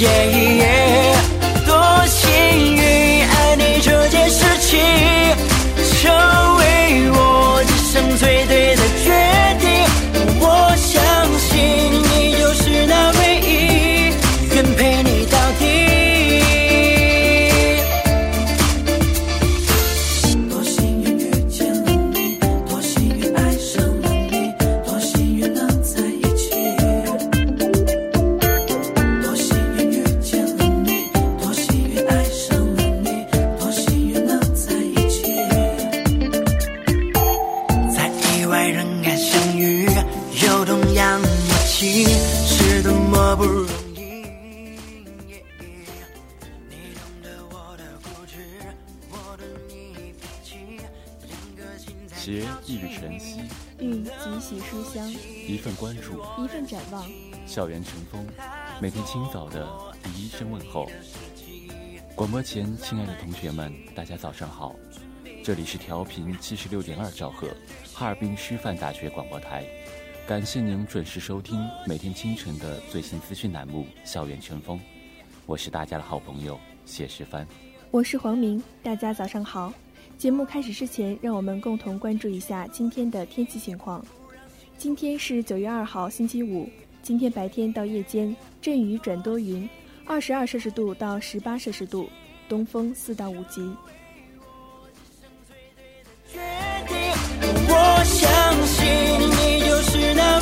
yeah, yeah. 校园晨风，每天清早的第一声问候。广播前，亲爱的同学们，大家早上好！这里是调频七十六点二兆赫，哈尔滨师范大学广播台。感谢您准时收听每天清晨的最新资讯栏目《校园晨风》，我是大家的好朋友谢世帆。我是黄明，大家早上好。节目开始之前，让我们共同关注一下今天的天气情况。今天是九月二号，星期五。今天白天到夜间阵雨转多云，二十二摄氏度到十八摄氏度，东风四到五级。我相信你就是那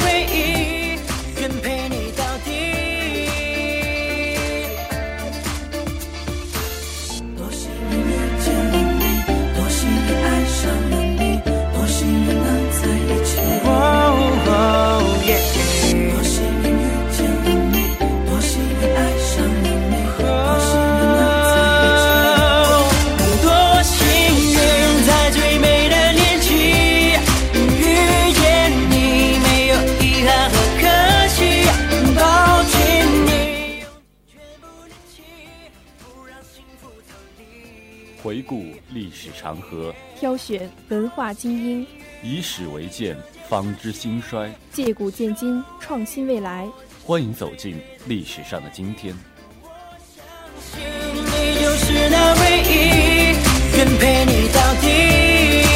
史长河，挑选文化精英，以史为鉴，方知兴衰；借古鉴今，创新未来。欢迎走进历史上的今天。相信你就是那唯一，愿陪你到底。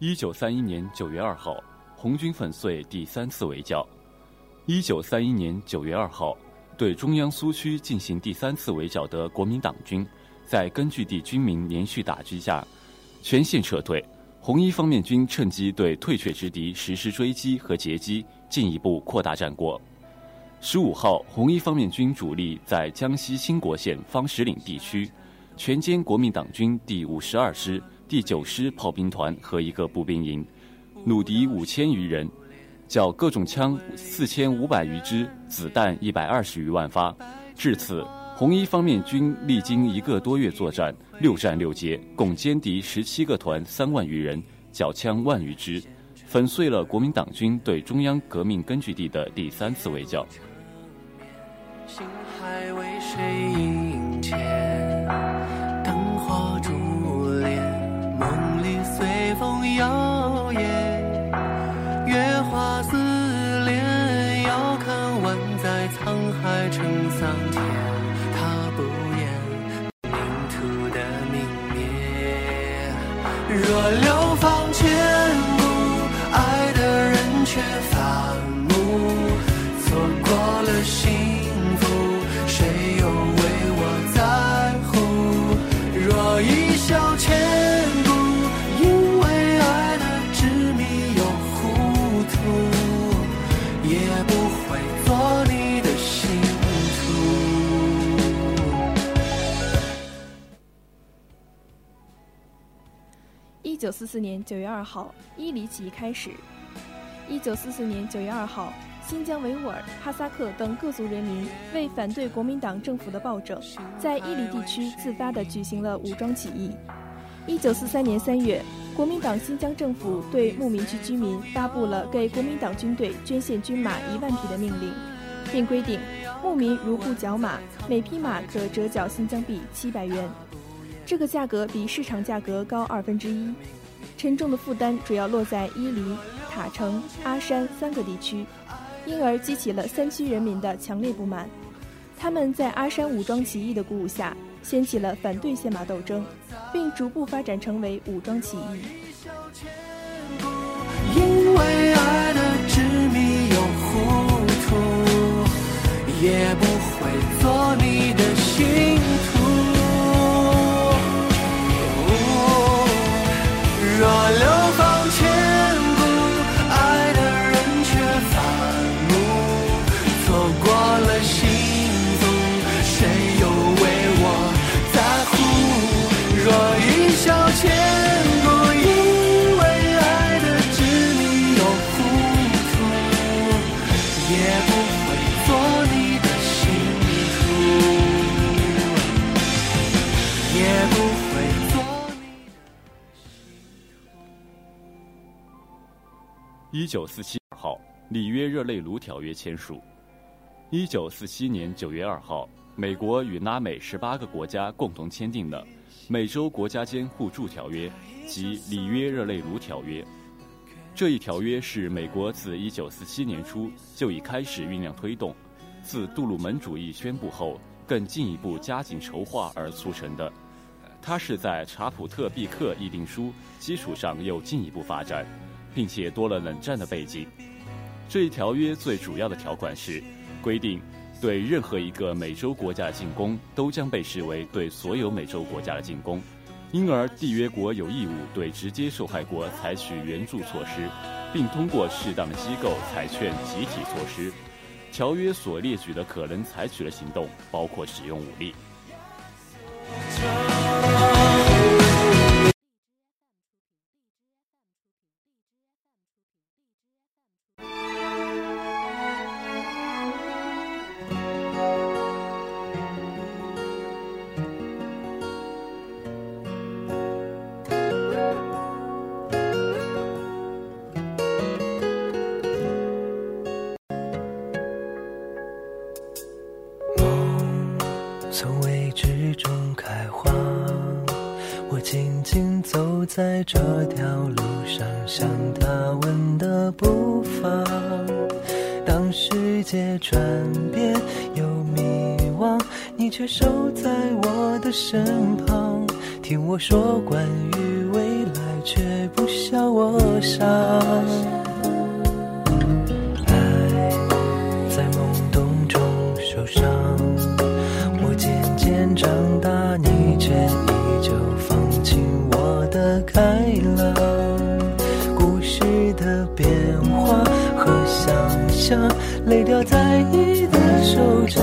一九三一年九月二号，红军粉碎第三次围剿。一九三一年九月二号，对中央苏区进行第三次围剿的国民党军，在根据地军民连续打击下，全线撤退。红一方面军趁机对退却之敌实施追击和截击，进一步扩大战果。十五号，红一方面军主力在江西兴国县方石岭地区，全歼国民党军第五十二师、第九师炮兵团和一个步兵营，弩敌五千余人，缴各种枪四千五百余支，子弹一百二十余万发。至此，红一方面军历经一个多月作战，六战六捷，共歼敌十七个团三万余人，缴枪万余支，粉碎了国民党军对中央革命根据地的第三次围剿。心还为谁摇曳。月华似莲，遥看万载沧海成桑田。他不言命途的泯灭。若流九四四年九月二号，伊犁起义开始。一九四四年九月二号，新疆维吾尔、哈萨克等各族人民为反对国民党政府的暴政，在伊犁地区自发地举行了武装起义。一九四三年三月，国民党新疆政府对牧民区居民发布了给国民党军队捐献军马一万匹的命令，并规定牧民如不缴马，每匹马可折缴新疆币七百元。这个价格比市场价格高二分之一，沉重的负担主要落在伊犁、塔城、阿山三个地区，因而激起了三区人民的强烈不满。他们在阿山武装起义的鼓舞下，掀起了反对宪马斗争，并逐步发展成为武装起义。因为一九四七号，《里约热内卢条约》签署。一九四七年九月二号，美国与拉美十八个国家共同签订了《美洲国家间互助条约》及《里约热内卢条约》。这一条约是美国自一九四七年初就已开始酝酿推动，自杜鲁门主义宣布后更进一步加紧筹划而促成的。它是在查普特毕克议定书基础上又进一步发展。并且多了冷战的背景。这一条约最主要的条款是，规定对任何一个美洲国家的进攻都将被视为对所有美洲国家的进攻，因而缔约国有义务对直接受害国采取援助措施，并通过适当的机构采劝集体措施。条约所列举的可能采取的行动包括使用武力。却守在我的身旁，听我说关于未来，却不笑我傻。爱在懵懂中受伤，我渐渐长大，你却依旧放弃我的开朗。故事的变化和想象泪掉在你的手掌。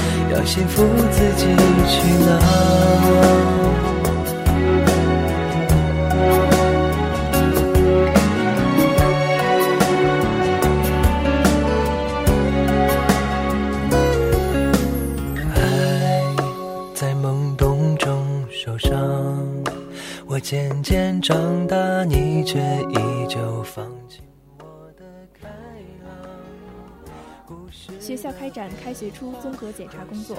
要幸福自己去拿。渐渐长大，你却依旧放弃学校开展开学初综合检查工作。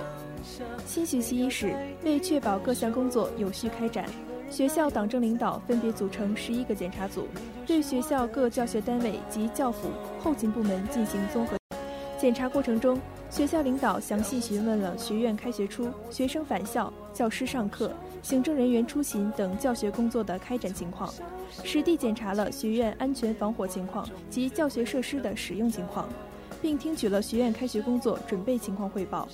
新学期伊始，为确保各项工作有序开展，学校党政领导分别组成十一个检查组，对学校各教学单位及教辅、后勤部门进行综合检查。过程中，学校领导详细询问了学院开学初学生返校、教师上课。行政人员出勤等教学工作的开展情况，实地检查了学院安全防火情况及教学设施的使用情况，并听取了学院开学工作准备情况汇报。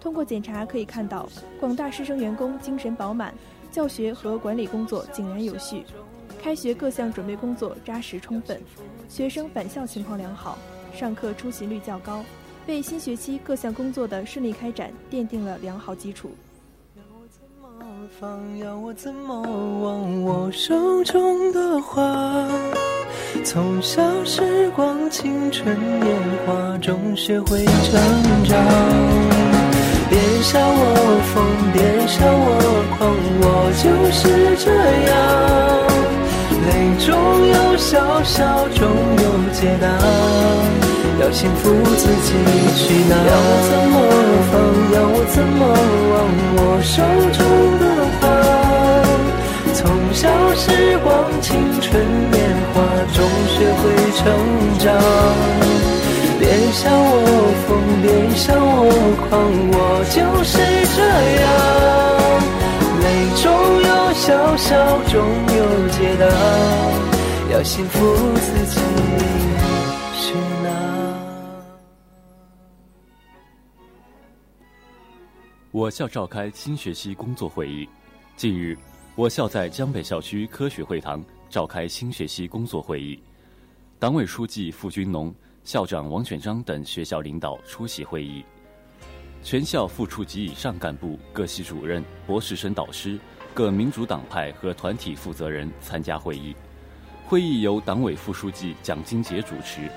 通过检查可以看到，广大师生员工精神饱满，教学和管理工作井然有序，开学各项准备工作扎实充分，学生返校情况良好，上课出勤率较高，为新学期各项工作的顺利开展奠定了良好基础。放，要我怎么忘我手中的花？从小时光，青春年华中学会成长。别笑我疯，别笑我狂，我就是这样。泪中有笑，笑中有解答。要幸福自己去拿。要我怎么放，要我怎么忘我手中的花。从小时光，青春年华中学会成长。别笑我疯，别笑我狂，我就是这样。泪中有笑，笑中有解答。要幸福自己去拿。我校召开新学期工作会议。近日，我校在江北校区科学会堂召开新学期工作会议，党委书记付军农、校长王选章等学校领导出席会议，全校副处级以上干部、各系主任、博士生导师、各民主党派和团体负责人参加会议。会议由党委副书记蒋金杰主持，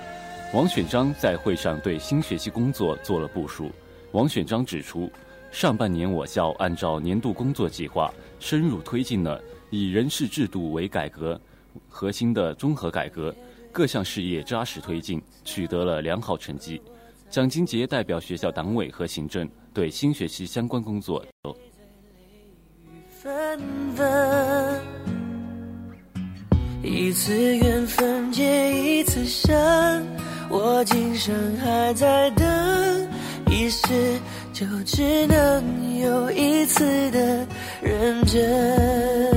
王选章在会上对新学期工作做了部署。王选章指出。上半年，我校按照年度工作计划，深入推进了以人事制度为改革核心的综合改革，各项事业扎实推进，取得了良好成绩。蒋金杰代表学校党委和行政对新学期相关工作。一次缘分结一次伤，我今生还在等，一世。就只能有一次的认真，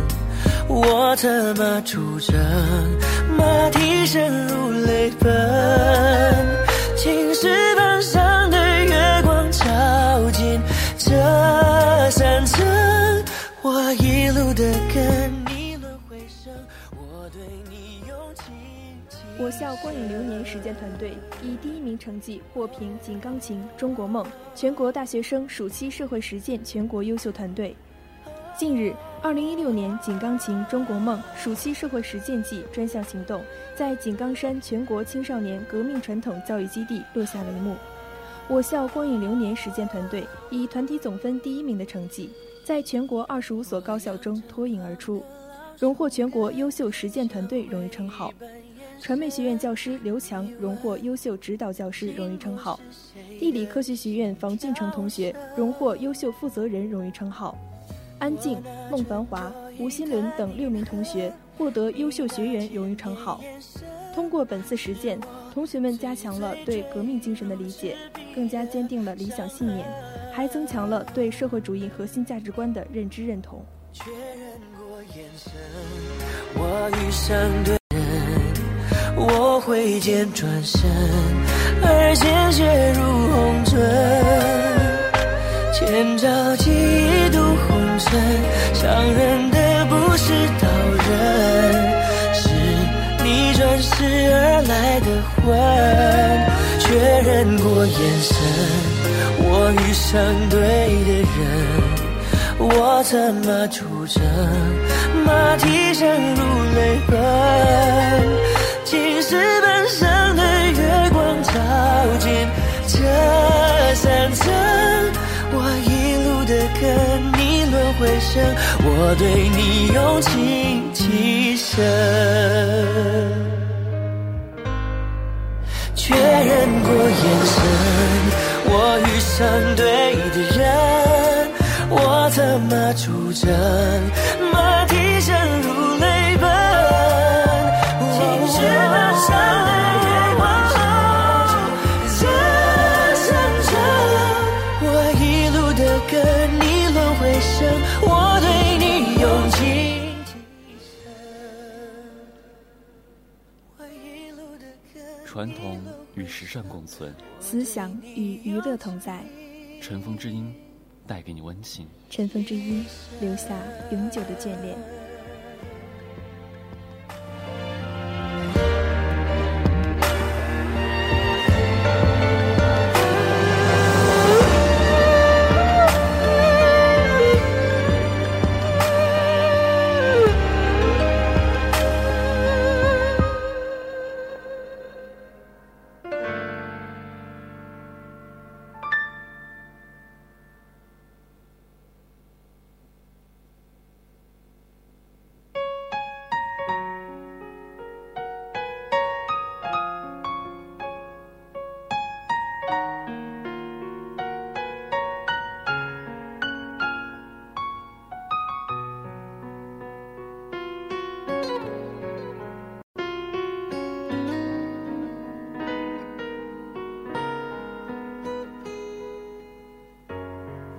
我策马出征，马蹄声如泪奔，青石板上的月光照进这山城，我一路的跟。我校光影流年实践团队以第一名成绩获评《锦钢琴中国梦》全国大学生暑期社会实践全国优秀团队。近日，二零一六年井冈情中国梦暑期社会实践季专项行动在井冈山全国青少年革命传统教育基地落下帷幕。我校光影流年实践团队以团体总分第一名的成绩，在全国二十五所高校中脱颖而出，荣获全国优秀实践团队荣誉称号。传媒学院教师刘强荣获优秀指导教师荣誉称号，地理科学学院房俊成同学荣获优秀负责人荣誉称号，安静、孟繁华、吴新伦等六名同学获得优秀学员荣誉称号。通过本次实践，同学们加强了对革命精神的理解，更加坚定了理想信念，还增强了对社会主义核心价值观的认知认同。确认过眼神，我与相对。我挥剑转身，而鲜血如红唇。千朝记忆伤人的不是刀刃，是你转世而来的魂。确认过眼神，我遇上对的人，我策马出征，马蹄声如泪奔。青石板我对你用情极深。确认过眼神，我遇上对的人，我策马出征，与时尚共存，思想与娱乐同在。尘封之音，带给你温馨。尘封之音，留下永久的眷恋。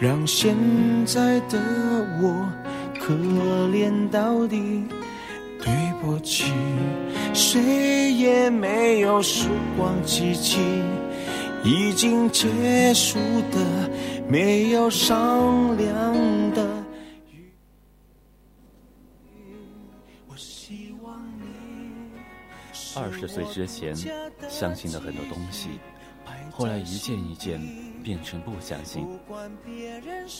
让现在的我可怜到底，对不起，谁也没有时光机器，已经结束的，没有商量的。二十岁之前，相信的很多东西。后来一件一件变成不相信。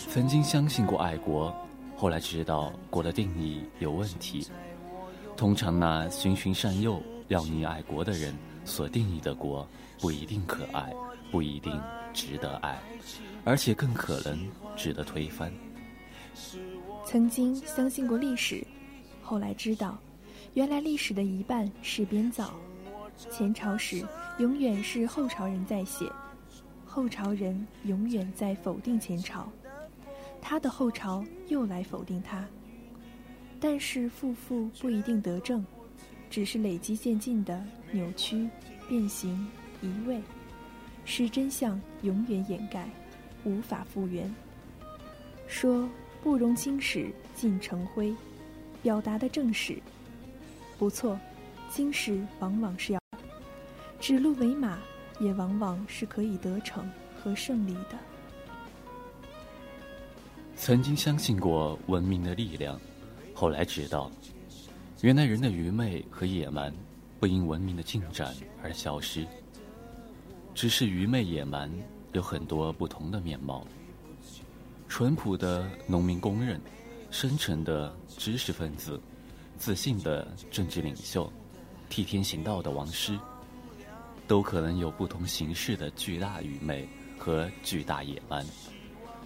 曾经相信过爱国，后来知道国的定义有问题。通常那循循善诱要你爱国的人所定义的国，不一定可爱，不一定值得爱，而且更可能值得推翻。曾经相信过历史，后来知道，原来历史的一半是编造。前朝史。永远是后朝人在写，后朝人永远在否定前朝，他的后朝又来否定他。但是负负不一定得正，只是累积渐进的扭曲、变形、移位，使真相永远掩盖，无法复原。说不容青史尽成灰，表达的正是。不错，经史往往是要指鹿为马，也往往是可以得逞和胜利的。曾经相信过文明的力量，后来知道，原来人的愚昧和野蛮不因文明的进展而消失，只是愚昧野蛮有很多不同的面貌。淳朴的农民工人，深沉的知识分子，自信的政治领袖，替天行道的王师，都可能有不同形式的巨大愚昧和巨大野蛮。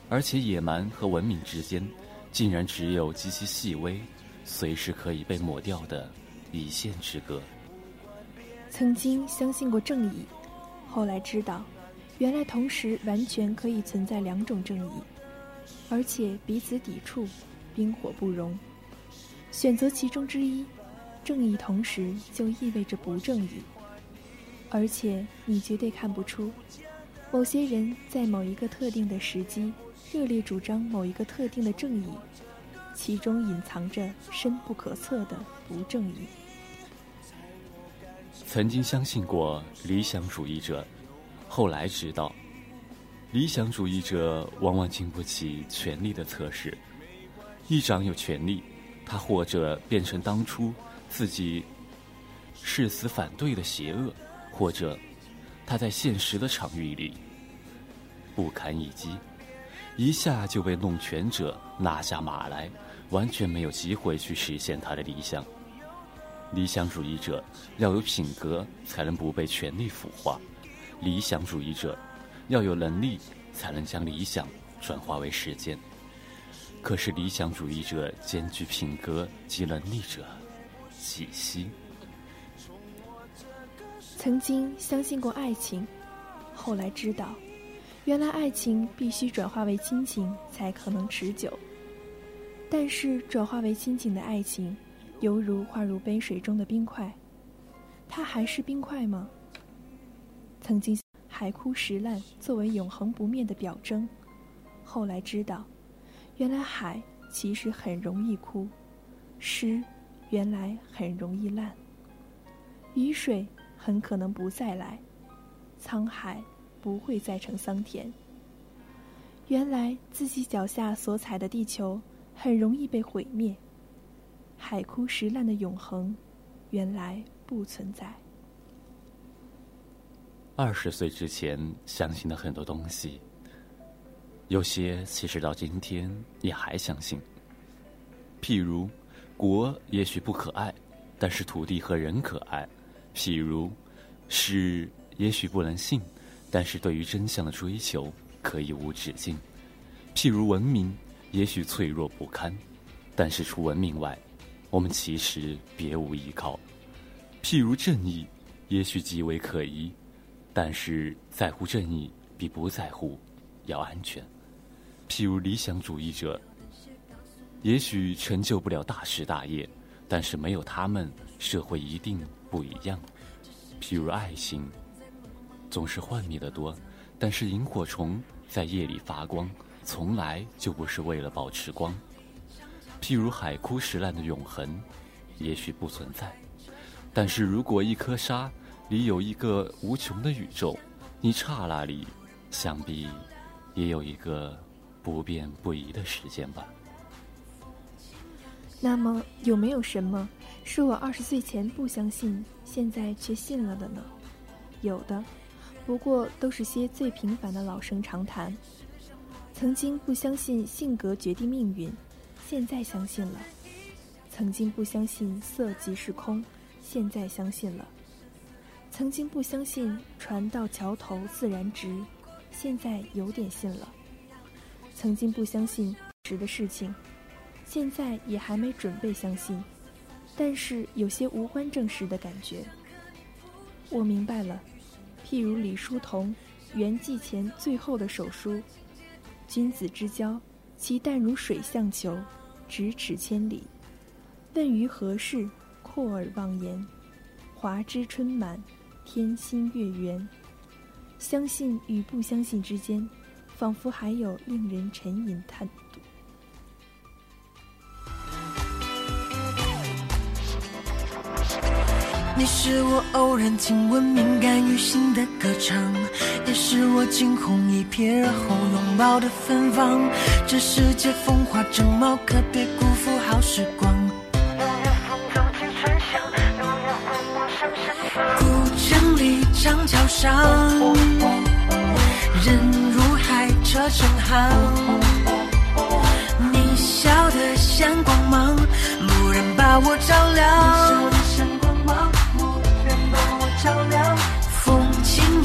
而且野蛮和文明之间，竟然只有极其细微、随时可以被抹掉的一线之隔。曾经相信过正义，后来知道，原来同时完全可以存在两种正义，而且彼此抵触，冰火不容。选择其中之一，正义同时就意味着不正义。而且你绝对看不出，某些人在某一个特定的时机。热烈主张某一个特定的正义，其中隐藏着深不可测的不正义。曾经相信过理想主义者，后来知道，理想主义者往往经不起权力的测试。一掌有权力，他或者变成当初自己誓死反对的邪恶，或者他在现实的场域里不堪一击。一下就被弄权者拿下马来，完全没有机会去实现他的理想。理想主义者要有品格，才能不被权力腐化；理想主义者要有能力，才能将理想转化为实践。可是理想主义者兼具品格及能力者，几稀。曾经相信过爱情，后来知道。原来爱情必须转化为亲情才可能持久，但是转化为亲情的爱情，犹如化入杯水中的冰块，它还是冰块吗？曾经海枯石烂作为永恒不灭的表征，后来知道，原来海其实很容易枯，石原来很容易烂，雨水很可能不再来，沧海。不会再成桑田。原来自己脚下所踩的地球很容易被毁灭，海枯石烂的永恒，原来不存在。二十岁之前相信的很多东西，有些其实到今天也还相信。譬如，国也许不可爱，但是土地和人可爱；譬如，是也许不能信。但是对于真相的追求可以无止境，譬如文明也许脆弱不堪，但是除文明外，我们其实别无依靠；譬如正义也许极为可疑，但是在乎正义比不在乎要安全；譬如理想主义者，也许成就不了大事大业，但是没有他们，社会一定不一样；譬如爱情。总是幻灭的多，但是萤火虫在夜里发光，从来就不是为了保持光。譬如海枯石烂的永恒，也许不存在，但是如果一颗沙里有一个无穷的宇宙，你刹那里想必也有一个不变不移的时间吧。那么有没有什么是我二十岁前不相信，现在却信了的呢？有的。不过都是些最平凡的老生常谈。曾经不相信性格决定命运，现在相信了；曾经不相信色即是空，现在相信了；曾经不相信船到桥头自然直，现在有点信了；曾经不相信值的事情，现在也还没准备相信，但是有些无关正事的感觉。我明白了。譬如李叔同圆寂前最后的手书：“君子之交，其淡如水相求，咫尺千里。问于何事，阔而忘言。华枝春满，天心月圆。相信与不相信之间，仿佛还有令人沉吟叹。”你是我偶然听闻敏感于心的歌唱，也是我惊鸿一瞥而后拥抱的芬芳。这世界风华正茂，可别辜负好时光。古城里长桥上，人如海，车成行。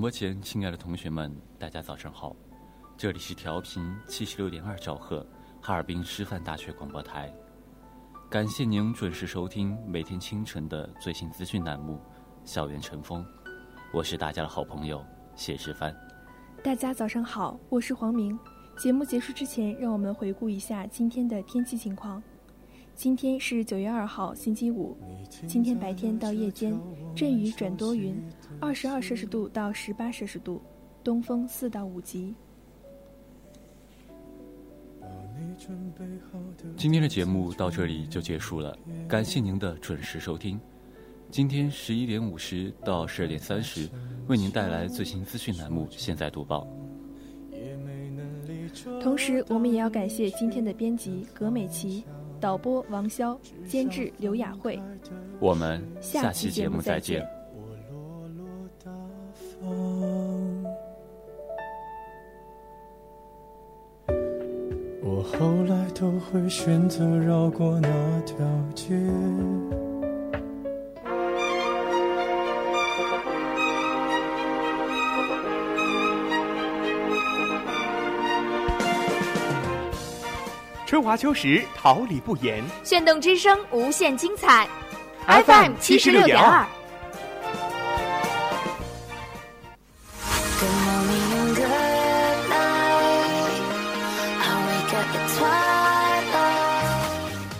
播前，亲爱的同学们，大家早上好，这里是调频七十六点二兆赫，哈尔滨师范大学广播台。感谢您准时收听每天清晨的最新资讯栏目《校园晨风》，我是大家的好朋友谢世帆。大家早上好，我是黄明。节目结束之前，让我们回顾一下今天的天气情况。今天是九月二号，星期五。今天白天到夜间，阵雨转多云，二十二摄氏度到十八摄氏度，东风四到五级。今天的节目到这里就结束了，感谢您的准时收听。今天十一点五十到十二点三十，为您带来最新资讯栏目《现在读报》。同时，我们也要感谢今天的编辑葛美琪。导播王潇，监制刘雅慧。我们下期节目再见。我后来都会选择绕过那条街。春华秋实，桃李不言。炫动之声，无限精彩。FM 七十六点二。